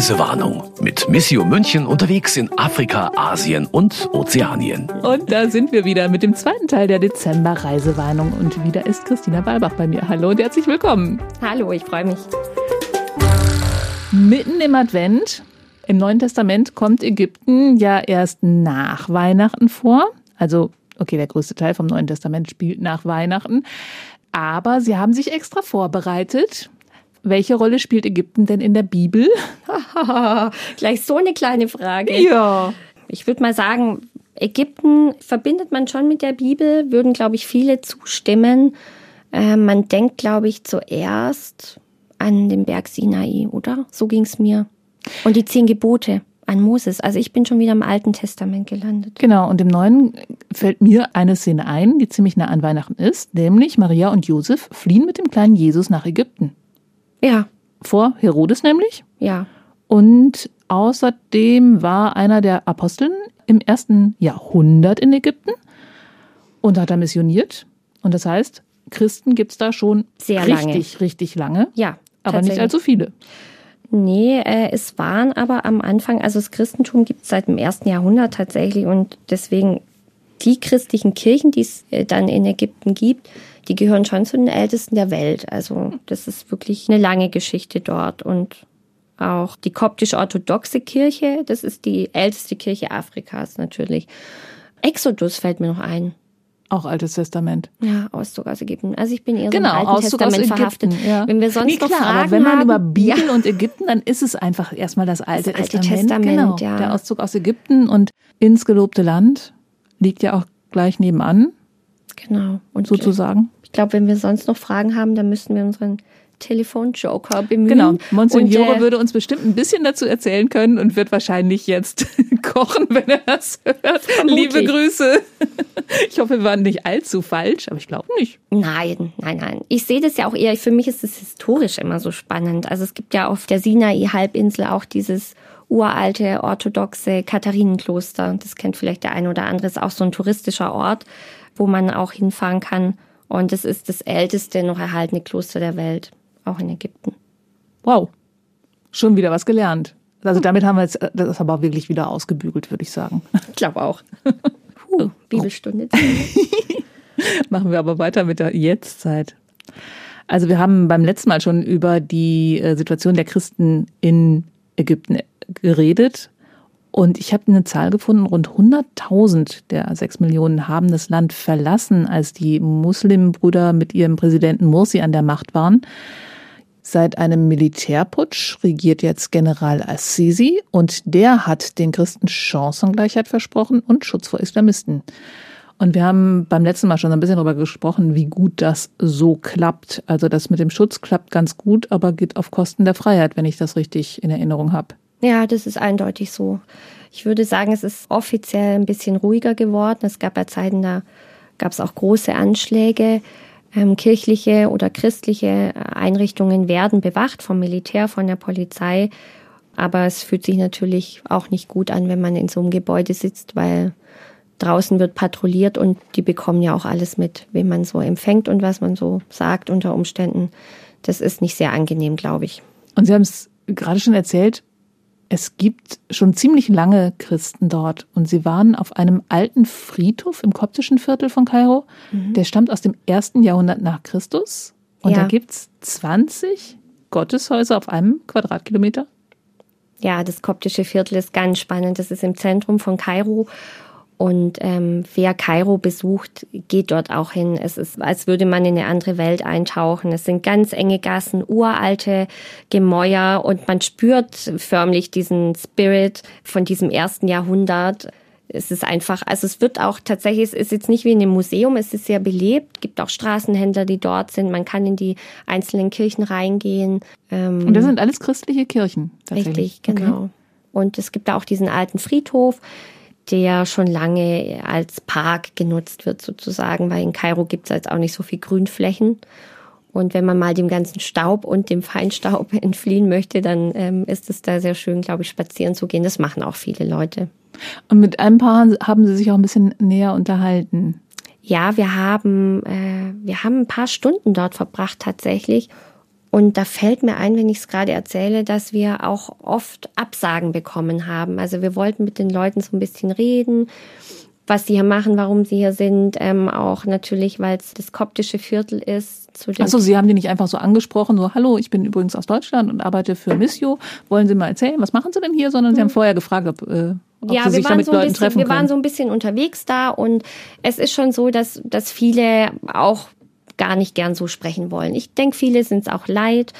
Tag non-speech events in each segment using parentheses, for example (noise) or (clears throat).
Reisewarnung mit Missio München unterwegs in Afrika, Asien und Ozeanien. Und da sind wir wieder mit dem zweiten Teil der Dezember-Reisewarnung. Und wieder ist Christina Balbach bei mir. Hallo und herzlich willkommen. Hallo, ich freue mich. Mitten im Advent, im Neuen Testament, kommt Ägypten ja erst nach Weihnachten vor. Also, okay, der größte Teil vom Neuen Testament spielt nach Weihnachten. Aber sie haben sich extra vorbereitet. Welche Rolle spielt Ägypten denn in der Bibel? (laughs) Gleich so eine kleine Frage. Ja. Ich würde mal sagen, Ägypten verbindet man schon mit der Bibel, würden, glaube ich, viele zustimmen. Äh, man denkt, glaube ich, zuerst an den Berg Sinai, oder? So ging es mir. Und die zehn Gebote an Moses. Also ich bin schon wieder im Alten Testament gelandet. Genau, und im Neuen fällt mir eine Szene ein, die ziemlich nah an Weihnachten ist, nämlich Maria und Josef fliehen mit dem kleinen Jesus nach Ägypten. Ja. Vor Herodes nämlich. Ja. Und außerdem war einer der Aposteln im ersten Jahrhundert in Ägypten und hat da missioniert. Und das heißt, Christen gibt es da schon Sehr richtig, lange. richtig lange. Ja. Aber nicht allzu viele. Nee, äh, es waren aber am Anfang, also das Christentum gibt es seit dem ersten Jahrhundert tatsächlich und deswegen die christlichen Kirchen, die es äh, dann in Ägypten gibt, die gehören schon zu den ältesten der Welt. Also das ist wirklich eine lange Geschichte dort und auch die koptisch-orthodoxe Kirche, das ist die älteste Kirche Afrikas natürlich. Exodus fällt mir noch ein. Auch Altes Testament. Ja, Auszug aus Ägypten. Also ich bin eher so Genau, im Alten Auszug aus Testament Ägypten. verhaftet. Ja. Wenn wir sonst nee, noch klar, Fragen aber wenn man haben, über Bibel ja. und Ägypten, dann ist es einfach erstmal das Alte, Das Alte Testament. Testament, genau. ja. Der Auszug aus Ägypten und ins gelobte Land liegt ja auch gleich nebenan, Genau. Und sozusagen. Ich glaube, wenn wir sonst noch Fragen haben, dann müssten wir unseren Telefonjoker bemühen. Genau. Monsignore äh, würde uns bestimmt ein bisschen dazu erzählen können und wird wahrscheinlich jetzt (laughs) kochen, wenn er das hört. Vermutlich. Liebe Grüße. Ich hoffe, wir waren nicht allzu falsch, aber ich glaube nicht. Nein, nein, nein. Ich sehe das ja auch eher, für mich ist es historisch immer so spannend. Also es gibt ja auf der Sinai-Halbinsel auch dieses uralte orthodoxe Katharinenkloster. Das kennt vielleicht der eine oder andere. Ist auch so ein touristischer Ort, wo man auch hinfahren kann. Und es ist das älteste noch erhaltene Kloster der Welt, auch in Ägypten. Wow. Schon wieder was gelernt. Also damit haben wir jetzt das aber wirklich wieder ausgebügelt, würde ich sagen. (laughs) Ich glaube auch. Puh, Bibelstunde. (laughs) Machen wir aber weiter mit der Jetztzeit. Also wir haben beim letzten Mal schon über die äh, Situation der Christen in Ägypten geredet. Und ich habe eine Zahl gefunden, rund 100.000 der 6 Millionen haben das Land verlassen, als die Muslimbrüder mit ihrem Präsidenten Morsi an der Macht waren. Seit einem Militärputsch regiert jetzt General Assisi und der hat den Christen Chancengleichheit versprochen und Schutz vor Islamisten. Und wir haben beim letzten Mal schon ein bisschen darüber gesprochen, wie gut das so klappt. Also das mit dem Schutz klappt ganz gut, aber geht auf Kosten der Freiheit, wenn ich das richtig in Erinnerung habe. Ja, das ist eindeutig so. Ich würde sagen, es ist offiziell ein bisschen ruhiger geworden. Es gab ja Zeiten, da gab es auch große Anschläge. Ähm, kirchliche oder christliche Einrichtungen werden bewacht vom Militär, von der Polizei. Aber es fühlt sich natürlich auch nicht gut an, wenn man in so einem Gebäude sitzt, weil draußen wird patrouilliert und die bekommen ja auch alles mit, wen man so empfängt und was man so sagt unter Umständen. Das ist nicht sehr angenehm, glaube ich. Und Sie haben es gerade schon erzählt, es gibt schon ziemlich lange Christen dort und sie waren auf einem alten Friedhof im koptischen Viertel von Kairo. Der stammt aus dem ersten Jahrhundert nach Christus. Und Ja. da gibt's 20 Gotteshäuser auf einem Quadratkilometer. Ja, das koptische Viertel ist ganz spannend. Das ist im Zentrum von Kairo. Und ähm, wer Kairo besucht, geht dort auch hin. Es ist, als würde man in eine andere Welt eintauchen. Es sind ganz enge Gassen, uralte Gemäuer und man spürt förmlich diesen Spirit von diesem ersten Jahrhundert. Es ist einfach, also es wird auch tatsächlich, es ist jetzt nicht wie in einem Museum, es ist sehr belebt. Es gibt auch Straßenhändler, die dort sind. Man kann in die einzelnen Kirchen reingehen. Ähm, Und das sind alles christliche Kirchen. Tatsächlich. Richtig, genau. Okay. Und es gibt da auch diesen alten Friedhof, der schon lange als Park genutzt wird sozusagen, weil in Kairo gibt es jetzt auch nicht so viel Grünflächen. Und wenn man mal dem ganzen Staub und dem Feinstaub (laughs) entfliehen möchte, dann ähm, ist es da sehr schön, glaube ich, spazieren zu gehen. Das machen auch viele Leute. Und mit einem Paar haben Sie sich auch ein bisschen näher unterhalten. Ja, wir haben, äh, wir haben ein paar Stunden dort verbracht tatsächlich. Und da fällt mir ein, wenn ich es gerade erzähle, dass wir auch oft Absagen bekommen haben. Also wir wollten mit den Leuten so ein bisschen reden, was sie hier machen, warum sie hier sind. Ähm, auch natürlich, weil es das koptische Viertel ist. Achso, Sie haben die nicht einfach so angesprochen, so, hallo, ich bin übrigens aus Deutschland und arbeite für Missio. Wollen Sie mal erzählen, was machen Sie denn hier? Sondern Sie haben hm. vorher gefragt, ob, äh, ob ja, Sie sich da mit so Leuten bisschen, treffen wir können. Wir waren so ein bisschen unterwegs da und es ist schon so, dass, dass viele auch gar nicht gern so sprechen wollen. Ich denke, viele sind es auch leid.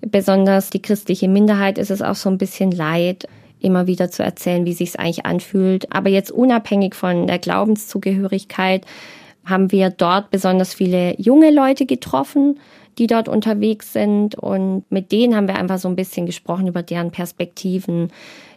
Besonders die christliche Minderheit ist es auch so ein bisschen leid, immer wieder zu erzählen, wie sich es eigentlich anfühlt. Aber jetzt unabhängig von der Glaubenszugehörigkeit haben wir dort besonders viele junge Leute getroffen, die dort unterwegs sind. Und mit denen haben wir einfach so ein bisschen gesprochen über deren Perspektiven,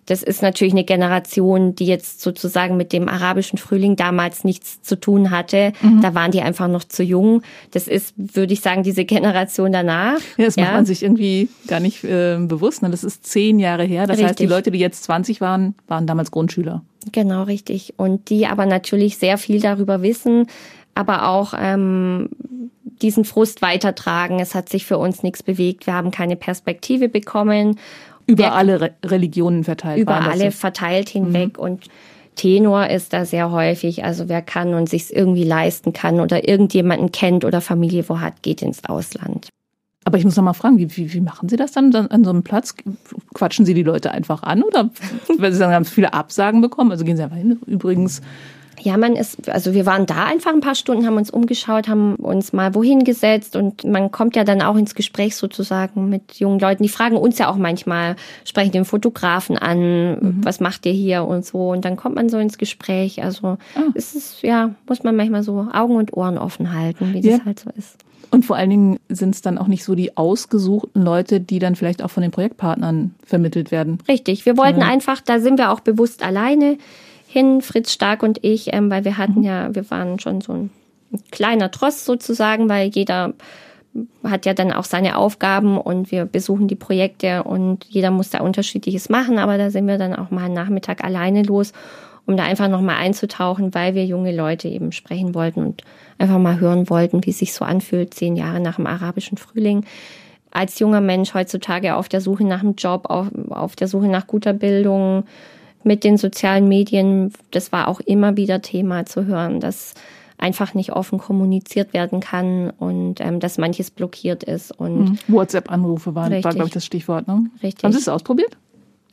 das ist natürlich eine Generation, die jetzt sozusagen mit dem arabischen Frühling damals nichts zu tun hatte. Mhm. Da waren die einfach noch zu jung. Das ist, würde ich sagen, diese Generation danach. Ja, das ja. macht man sich irgendwie gar nicht äh, bewusst. Ne? Das ist zehn Jahre her. Das richtig. heißt, die Leute, die jetzt 20 waren, waren damals Grundschüler. Genau, richtig. Und die aber natürlich sehr viel darüber wissen, aber auch ähm, diesen Frust weitertragen. Es hat sich für uns nichts bewegt. Wir haben keine Perspektive bekommen. Über der, alle Re Religionen verteilt. Über alle verteilt hinweg mhm. und Tenor ist da sehr häufig. Also wer kann und sich irgendwie leisten kann oder irgendjemanden kennt oder Familie wo hat, geht ins Ausland. Aber ich muss noch mal fragen, wie, wie, wie machen Sie das dann an so einem Platz? Quatschen Sie die Leute einfach an oder (laughs) weil Sie sagen, haben viele Absagen bekommen? Also gehen Sie einfach hin. Übrigens, ja, man ist, also wir waren da einfach ein paar Stunden, haben uns umgeschaut, haben uns mal wohin gesetzt und man kommt ja dann auch ins Gespräch sozusagen mit jungen Leuten. Die fragen uns ja auch manchmal, sprechen den Fotografen an, mhm. was macht ihr hier und so. Und dann kommt man so ins Gespräch. Also ah. es ist, ja, muss man manchmal so Augen und Ohren offen halten, wie ja. das halt so ist. Und vor allen Dingen sind es dann auch nicht so die ausgesuchten Leute, die dann vielleicht auch von den Projektpartnern vermittelt werden. Richtig. Wir wollten ja. einfach, da sind wir auch bewusst alleine hin, Fritz Stark und ich, ähm, weil wir hatten mhm. ja, wir waren schon so ein, ein kleiner Tross sozusagen, weil jeder hat ja dann auch seine Aufgaben und wir besuchen die Projekte und jeder muss da unterschiedliches machen, aber da sind wir dann auch mal einen Nachmittag alleine los, um da einfach nochmal einzutauchen, weil wir junge Leute eben sprechen wollten und einfach mal hören wollten, wie es sich so anfühlt, zehn Jahre nach dem arabischen Frühling. Als junger Mensch heutzutage auf der Suche nach einem Job, auf, auf der Suche nach guter Bildung, mit den sozialen Medien, das war auch immer wieder Thema zu hören, dass einfach nicht offen kommuniziert werden kann und ähm, dass manches blockiert ist. Und mhm. WhatsApp-Anrufe waren, war, glaube ich, das Stichwort. Ne? Richtig. Haben Sie es ausprobiert?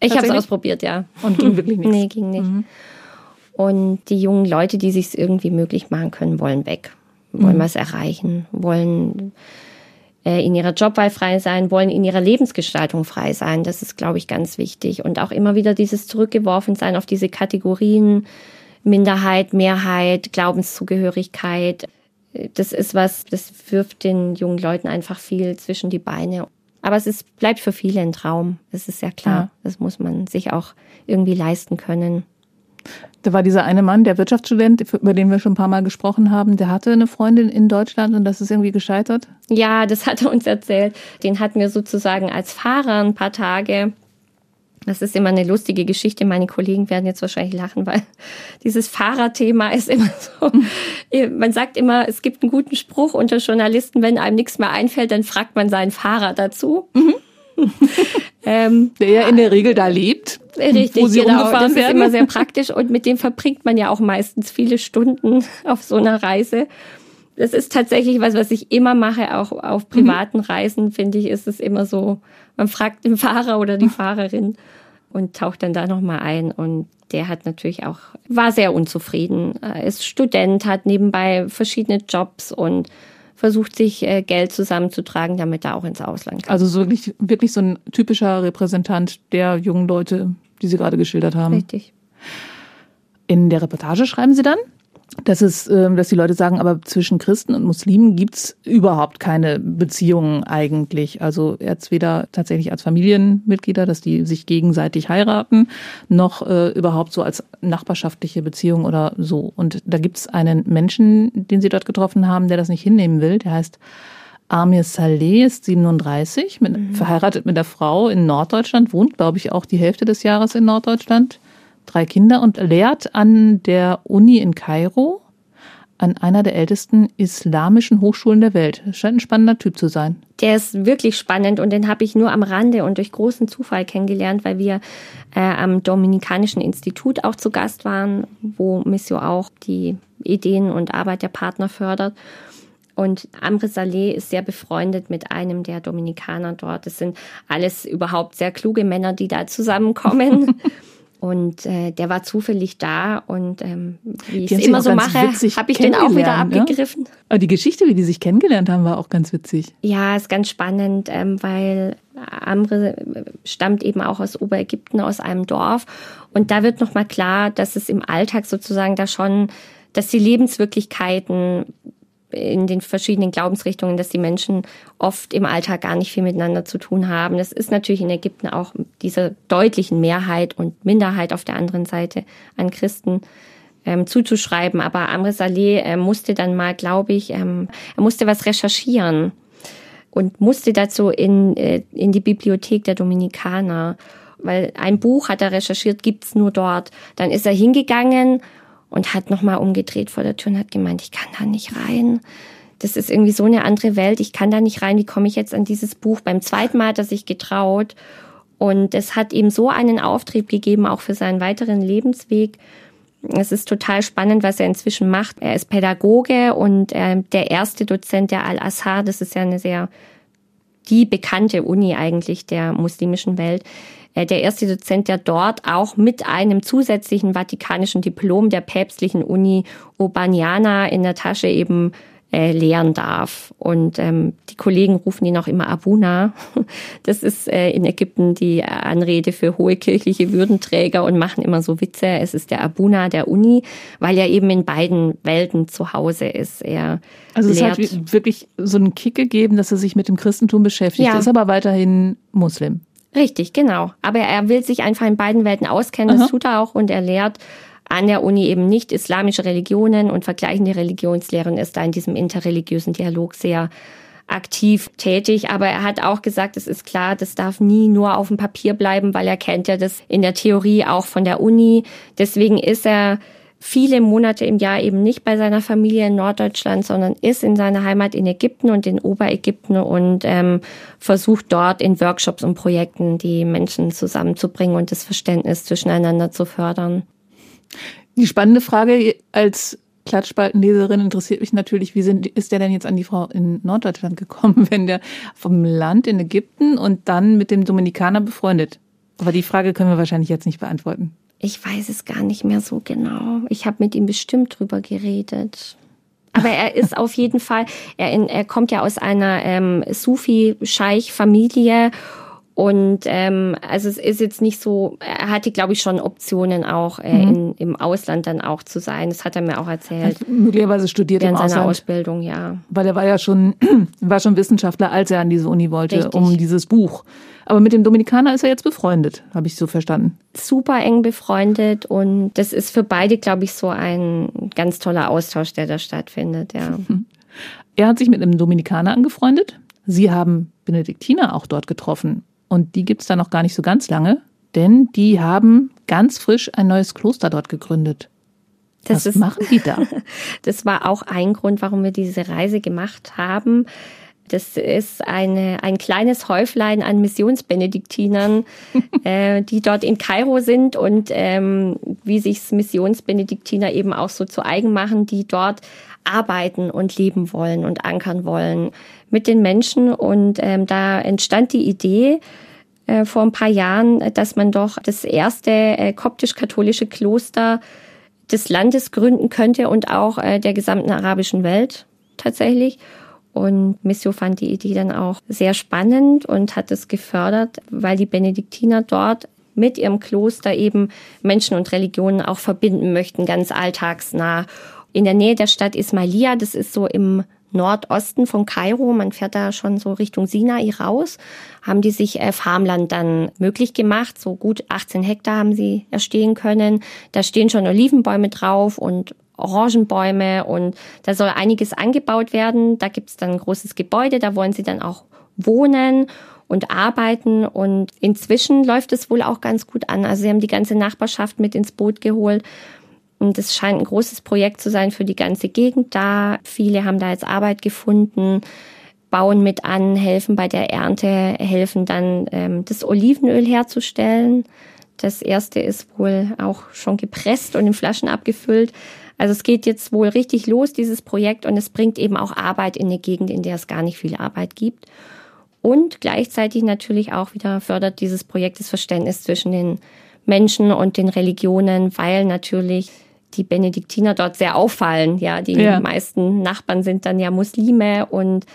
Ich habe es ausprobiert, ja. Und ging wirklich nichts? Nee, ging nicht. Mhm. Und die jungen Leute, die sich irgendwie möglich machen können, wollen weg, wollen mhm. was erreichen, wollen in ihrer Jobwahl frei sein, wollen in ihrer Lebensgestaltung frei sein. Das ist, glaube ich, ganz wichtig. Und auch immer wieder dieses zurückgeworfen sein auf diese Kategorien Minderheit, Mehrheit, Glaubenszugehörigkeit. Das ist was, das wirft den jungen Leuten einfach viel zwischen die Beine. Aber es ist, bleibt für viele ein Traum. Das ist ja klar. Ja. Das muss man sich auch irgendwie leisten können. Da war dieser eine Mann, der Wirtschaftsstudent, über den wir schon ein paar Mal gesprochen haben, der hatte eine Freundin in Deutschland und das ist irgendwie gescheitert? Ja, das hat er uns erzählt. Den hatten wir sozusagen als Fahrer ein paar Tage. Das ist immer eine lustige Geschichte. Meine Kollegen werden jetzt wahrscheinlich lachen, weil (laughs) dieses Fahrerthema ist immer so. Man sagt immer, es gibt einen guten Spruch unter Journalisten, wenn einem nichts mehr einfällt, dann fragt man seinen Fahrer dazu. Mhm. (laughs) ähm, der ja in der Regel da lebt. Richtig, wo sie genau. Das werden. ist immer sehr praktisch und mit dem verbringt man ja auch meistens viele Stunden auf so einer Reise. Das ist tatsächlich was, was ich immer mache, auch auf privaten mhm. Reisen, finde ich, ist es immer so, man fragt den Fahrer oder die Fahrerin und taucht dann da nochmal ein und der hat natürlich auch, war sehr unzufrieden, ist Student, hat nebenbei verschiedene Jobs und versucht sich äh, Geld zusammenzutragen, damit er auch ins Ausland kann. Also so wirklich, wirklich so ein typischer Repräsentant der jungen Leute, die Sie gerade geschildert haben. Richtig. In der Reportage schreiben Sie dann, dass es, ähm, dass die Leute sagen, aber zwischen Christen und Muslimen gibt's überhaupt keine Beziehungen eigentlich. Also jetzt weder tatsächlich als Familienmitglieder, dass die sich gegenseitig heiraten, noch äh, überhaupt so als nachbarschaftliche Beziehung oder so. Und da gibt's einen Menschen, den sie dort getroffen haben, der das nicht hinnehmen will. Der heißt Amir Saleh, ist 37, mit, mhm. verheiratet mit der Frau in Norddeutschland, wohnt, glaube ich, auch die Hälfte des Jahres in Norddeutschland drei Kinder und lehrt an der Uni in Kairo an einer der ältesten islamischen Hochschulen der Welt. Scheint ein spannender Typ zu sein. Der ist wirklich spannend und den habe ich nur am Rande und durch großen Zufall kennengelernt, weil wir äh, am Dominikanischen Institut auch zu Gast waren, wo Missio auch die Ideen und Arbeit der Partner fördert. Und Amre Saleh ist sehr befreundet mit einem der Dominikaner dort. Es sind alles überhaupt sehr kluge Männer, die da zusammenkommen. (laughs) Und äh, der war zufällig da und ähm, wie ich es immer so mache, habe ich den auch wieder abgegriffen. Ja? Aber die Geschichte, wie die sich kennengelernt haben, war auch ganz witzig. Ja, ist ganz spannend, ähm, weil Amre stammt eben auch aus Oberägypten, aus einem Dorf. Und da wird nochmal klar, dass es im Alltag sozusagen da schon, dass die Lebenswirklichkeiten in den verschiedenen Glaubensrichtungen, dass die Menschen oft im Alltag gar nicht viel miteinander zu tun haben. Das ist natürlich in Ägypten auch dieser deutlichen Mehrheit und Minderheit auf der anderen Seite an Christen ähm, zuzuschreiben. Aber Amr Saleh äh, musste dann mal, glaube ich, ähm, er musste was recherchieren und musste dazu in, äh, in die Bibliothek der Dominikaner, weil ein Buch hat er recherchiert, gibt's nur dort. Dann ist er hingegangen und hat nochmal umgedreht vor der Tür und hat gemeint, ich kann da nicht rein. Das ist irgendwie so eine andere Welt. Ich kann da nicht rein. Wie komme ich jetzt an dieses Buch? Beim zweiten Mal hat er sich getraut. Und es hat ihm so einen Auftrieb gegeben, auch für seinen weiteren Lebensweg. Es ist total spannend, was er inzwischen macht. Er ist Pädagoge und äh, der erste Dozent der Al-Azhar, das ist ja eine sehr, die bekannte Uni eigentlich der muslimischen Welt, äh, der erste Dozent, der dort auch mit einem zusätzlichen vatikanischen Diplom der päpstlichen Uni Urbaniana in der Tasche eben äh, lehren darf. Und ähm, die Kollegen rufen ihn auch immer Abuna. (laughs) Das ist äh, in Ägypten die Anrede für hohe kirchliche Würdenträger und machen immer so Witze. Es ist der Abuna der Uni, weil er eben in beiden Welten zu Hause ist. Er also es lehrt. hat wirklich so einen Kick gegeben, dass er sich mit dem Christentum beschäftigt. Ja. Ist aber weiterhin Muslim. Richtig, genau. Aber er will sich einfach in beiden Welten auskennen, das Aha. tut er auch und er lehrt an der Uni eben nicht islamische Religionen und vergleichende Religionslehren ist da in diesem interreligiösen Dialog sehr aktiv tätig. Aber er hat auch gesagt, es ist klar, das darf nie nur auf dem Papier bleiben, weil er kennt ja das in der Theorie auch von der Uni. Deswegen ist er viele Monate im Jahr eben nicht bei seiner Familie in Norddeutschland, sondern ist in seiner Heimat in Ägypten und in Oberägypten und ähm, versucht dort in Workshops und Projekten die Menschen zusammenzubringen und das Verständnis zwischeneinander zu fördern. Die spannende Frage als Klatschspaltenleserin interessiert mich natürlich, wie sind, ist der denn jetzt an die Frau in Norddeutschland gekommen, (laughs) wenn der vom Land in Ägypten und dann mit dem Dominikaner befreundet? Aber die Frage können wir wahrscheinlich jetzt nicht beantworten. Ich weiß es gar nicht mehr so genau. Ich habe mit ihm bestimmt drüber geredet. Aber er ist auf jeden Fall, er, in, er kommt ja aus einer ähm, Sufi-Scheich-Familie und ähm, also es ist jetzt nicht so, er hatte, glaube ich, schon Optionen auch äh, mhm. in, im Ausland dann auch zu sein. Das hat er mir auch erzählt. Also möglicherweise studiert er in seiner Ausland, Ausbildung, ja. Weil er war ja schon, (clears throat) war schon Wissenschaftler, als er an diese Uni wollte, Richtig. um dieses Buch. Aber mit dem Dominikaner ist er jetzt befreundet, habe ich so verstanden. Super eng befreundet und das ist für beide, glaube ich, so ein ganz toller Austausch, der da stattfindet, ja. (laughs) Er hat sich mit einem Dominikaner angefreundet. Sie haben Benediktiner auch dort getroffen. Und die gibt es da noch gar nicht so ganz lange, denn die haben ganz frisch ein neues Kloster dort gegründet. Das Was ist, machen die da? (laughs) Das war auch ein Grund, warum wir diese Reise gemacht haben. Das ist eine, ein kleines Häuflein an Missionsbenediktinern, (laughs) äh, die dort in Kairo sind und ähm, wie sich Missionsbenediktiner eben auch so zu eigen machen, die dort arbeiten und leben wollen und ankern wollen mit den Menschen. Und ähm, da entstand die Idee äh, vor ein paar Jahren, dass man doch das erste äh, koptisch-katholische Kloster des Landes gründen könnte und auch äh, der gesamten arabischen Welt tatsächlich. Und Missio fand die Idee dann auch sehr spannend und hat es gefördert, weil die Benediktiner dort mit ihrem Kloster eben Menschen und Religionen auch verbinden möchten, ganz alltagsnah. In der Nähe der Stadt Ismailia, das ist so im Nordosten von Kairo, man fährt da schon so Richtung Sinai raus, haben die sich äh, Farmland dann möglich gemacht. So gut 18 Hektar haben sie erstehen können. Da stehen schon Olivenbäume drauf und Orangenbäume und da soll einiges angebaut werden. Da gibt es dann ein großes Gebäude, da wollen sie dann auch wohnen und arbeiten und inzwischen läuft es wohl auch ganz gut an. Also sie haben die ganze Nachbarschaft mit ins Boot geholt Und es scheint ein großes Projekt zu sein für die ganze Gegend da. Viele haben da jetzt Arbeit gefunden, bauen mit an, helfen bei der Ernte, helfen dann ähm, das Olivenöl herzustellen. Das erste ist wohl auch schon gepresst und in Flaschen abgefüllt. Also es geht jetzt wohl richtig los, dieses Projekt, und es bringt eben auch Arbeit in eine Gegend, in der es gar nicht viel Arbeit gibt. Und gleichzeitig natürlich auch wieder fördert dieses Projekt das Verständnis zwischen den Menschen und den Religionen, weil natürlich die Benediktiner dort sehr auffallen. Ja, die ja. meisten Nachbarn sind dann ja Muslime und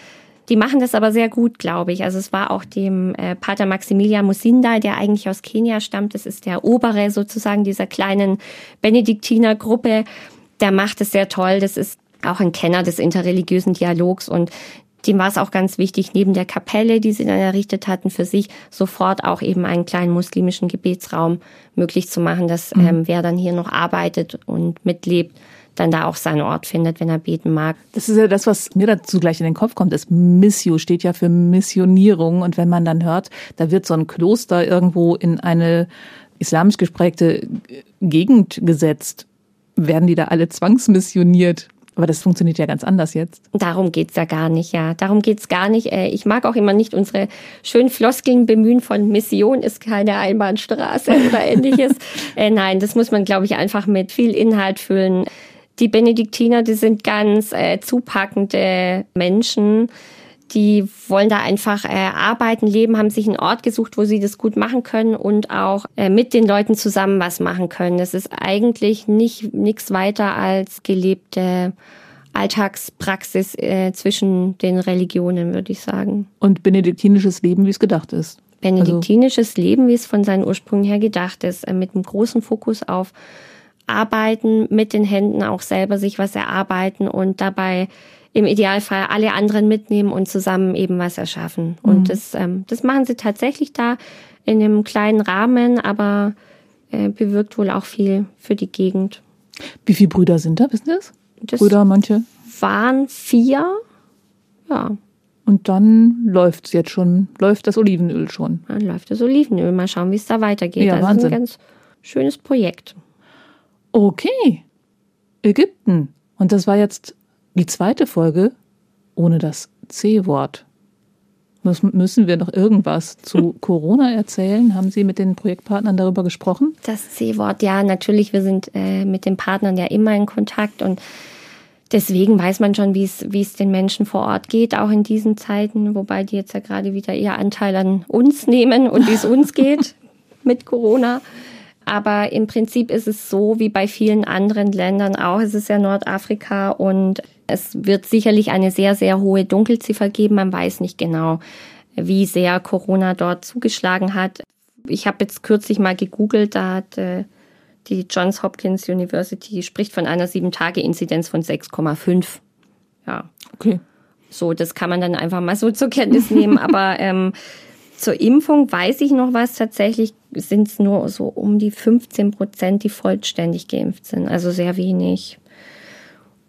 die machen das aber sehr gut, glaube ich. Also es war auch dem äh, Pater Maximilian Musinda, der eigentlich aus Kenia stammt. Das ist der obere sozusagen dieser kleinen Benediktinergruppe. Der macht es sehr toll. Das ist auch ein Kenner des interreligiösen Dialogs und dem war es auch ganz wichtig, neben der Kapelle, die sie dann errichtet hatten, für sich sofort auch eben einen kleinen muslimischen Gebetsraum möglich zu machen, dass mhm. ähm, wer dann hier noch arbeitet und mitlebt, dann da auch seinen Ort findet, wenn er beten mag. Das ist ja das, was mir dazu gleich in den Kopf kommt. Das Missio steht ja für Missionierung. Und wenn man dann hört, da wird so ein Kloster irgendwo in eine islamisch gesprägte Gegend gesetzt, werden die da alle zwangsmissioniert? Aber das funktioniert ja ganz anders jetzt. Darum geht's ja gar nicht, ja. Darum geht's gar nicht. Äh, ich mag auch immer nicht unsere schönen Floskeln bemühen von Mission ist keine Einbahnstraße (laughs) oder ähnliches. Äh, nein, das muss man, glaube ich, einfach mit viel Inhalt füllen. Die Benediktiner, die sind ganz äh, zupackende Menschen die wollen da einfach äh, arbeiten, leben, haben sich einen Ort gesucht, wo sie das gut machen können und auch äh, mit den Leuten zusammen was machen können. Das ist eigentlich nicht nichts weiter als gelebte Alltagspraxis äh, zwischen den Religionen, würde ich sagen. Und benediktinisches Leben, wie es gedacht ist. Benediktinisches also. Leben, wie es von seinen Ursprüngen her gedacht ist, äh, mit einem großen Fokus auf Arbeiten mit den Händen, auch selber sich was erarbeiten und dabei im Idealfall alle anderen mitnehmen und zusammen eben was erschaffen. Mhm. Und das, ähm, das machen sie tatsächlich da in einem kleinen Rahmen, aber äh, bewirkt wohl auch viel für die Gegend. Wie viele Brüder sind da, wissen Sie das? das Brüder, manche? Waren vier, ja. Und dann läuft's jetzt schon, läuft das Olivenöl schon. Dann läuft das Olivenöl. Mal schauen, wie es da weitergeht. Ja, das Wahnsinn. ist ein ganz schönes Projekt. Okay. Ägypten. Und das war jetzt die zweite Folge ohne das C-Wort. Müssen wir noch irgendwas zu (laughs) Corona erzählen? Haben Sie mit den Projektpartnern darüber gesprochen? Das C-Wort, ja, natürlich. Wir sind äh, mit den Partnern ja immer in Kontakt und deswegen weiß man schon, wie es, wie es den Menschen vor Ort geht, auch in diesen Zeiten, wobei die jetzt ja gerade wieder eher Anteil an uns nehmen und wie es uns (laughs) geht mit Corona. Aber im Prinzip ist es so wie bei vielen anderen Ländern auch. Es ist ja Nordafrika und es wird sicherlich eine sehr, sehr hohe Dunkelziffer geben. Man weiß nicht genau, wie sehr Corona dort zugeschlagen hat. Ich habe jetzt kürzlich mal gegoogelt, da hat äh, die Johns Hopkins University spricht von einer Sieben-Tage-Inzidenz von 6,5. Ja. Okay. So, das kann man dann einfach mal so zur Kenntnis nehmen. (laughs) Aber ähm, zur Impfung weiß ich noch was. Tatsächlich sind es nur so um die 15 Prozent, die vollständig geimpft sind. Also sehr wenig.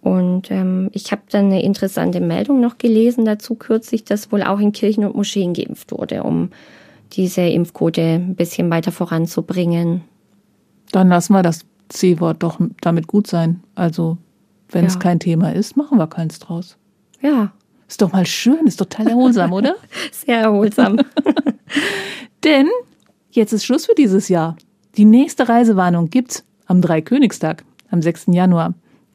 Und ähm, ich habe dann eine interessante Meldung noch gelesen dazu kürzlich, dass wohl auch in Kirchen und Moscheen geimpft wurde, um diese Impfquote ein bisschen weiter voranzubringen. Dann lassen wir das C-Wort doch damit gut sein. Also, wenn es kein Thema ist, machen wir keins draus. Ja. Ist doch mal schön, ist total erholsam, oder? (laughs) Sehr erholsam. (laughs) Denn jetzt ist Schluss für dieses Jahr. Die nächste Reisewarnung gibt's am Dreikönigstag, am 6. Januar.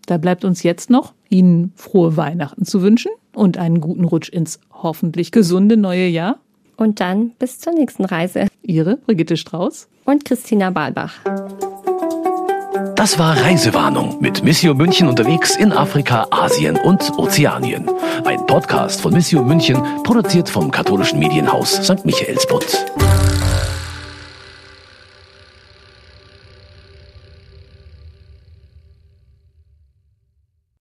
Da bleibt uns jetzt noch, Ihnen frohe Weihnachten zu wünschen und einen guten Rutsch ins hoffentlich gesunde neue Jahr. Und dann bis zur nächsten Reise. Ihre Brigitte Strauß und Christina Balbach. Das war Reisewarnung mit Missio München unterwegs in Afrika, Asien und Ozeanien. Ein Podcast von Missio München, produziert vom katholischen Medienhaus St. Michaelsbund.